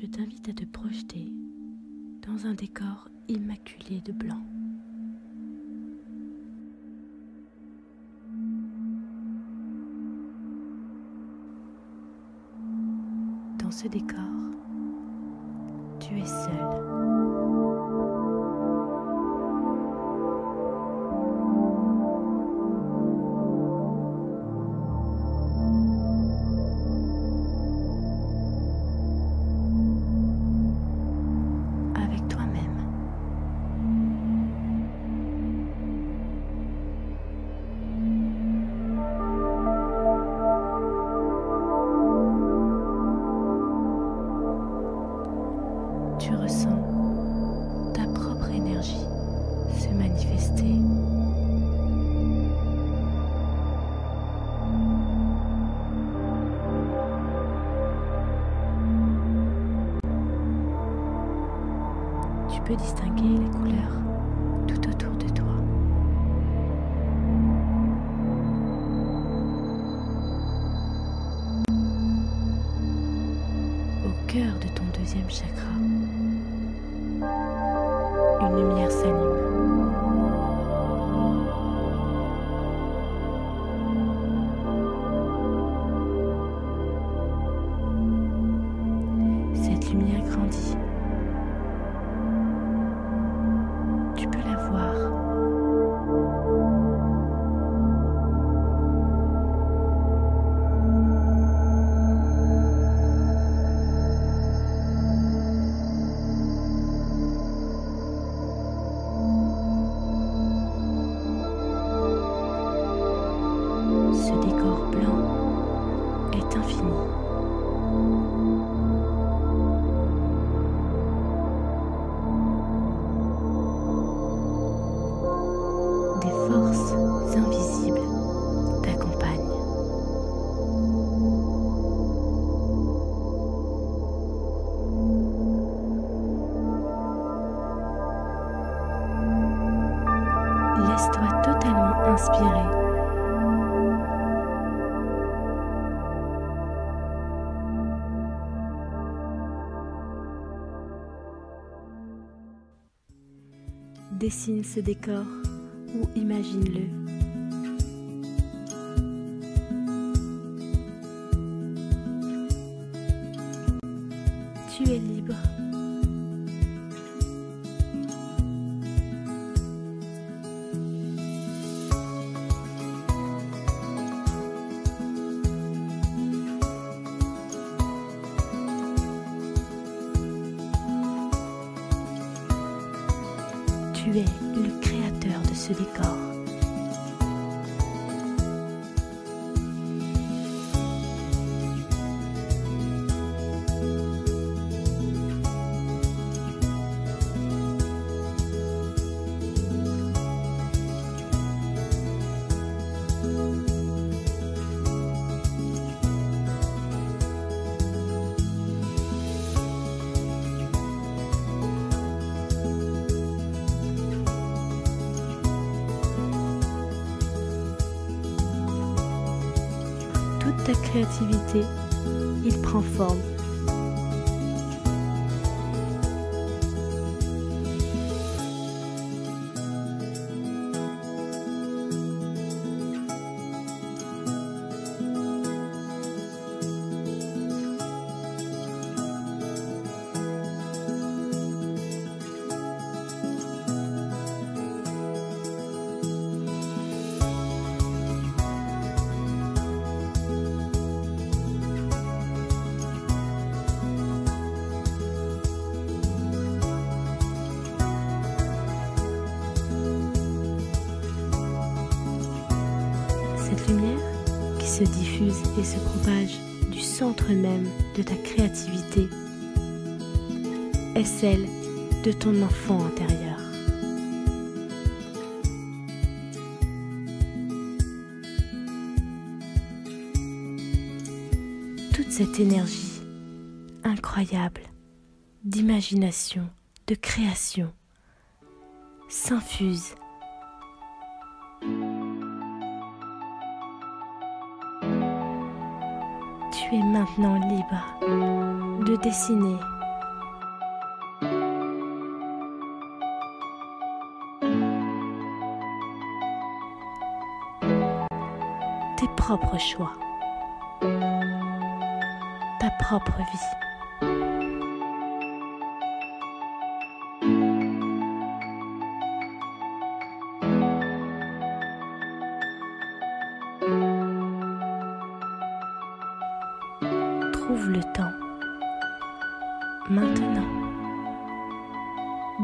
je t'invite à te projeter dans un décor immaculé de blanc. Dans ce décor, tu es seul. Peux distinguer les couleurs tout autour de toi. Au cœur de ton deuxième chakra, Laisse-toi totalement inspirer Dessine ce décor ou imagine-le. Tu es libre. Ce décor. Ta créativité, il prend forme. Se diffuse et se propage du centre même de ta créativité est celle de ton enfant intérieur. Toute cette énergie incroyable d'imagination, de création s'infuse tu es maintenant libre de dessiner. tes propres choix, ta propre vie. Maintenant,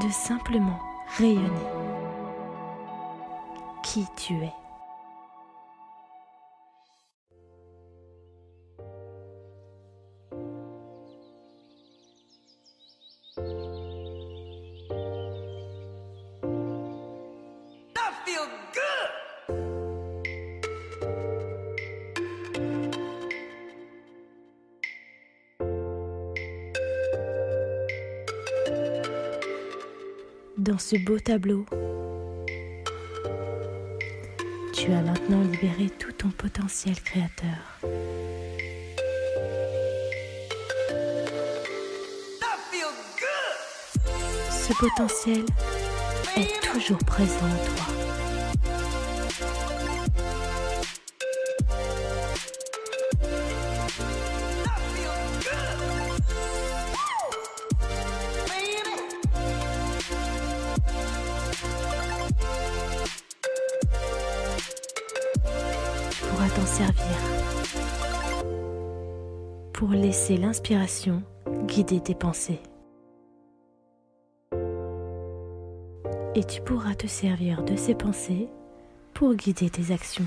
de simplement rayonner qui tu es. Dans ce beau tableau, tu as maintenant libéré tout ton potentiel créateur. Ce potentiel est toujours présent en toi. Pourra t'en servir pour laisser l'inspiration guider tes pensées. Et tu pourras te servir de ces pensées pour guider tes actions.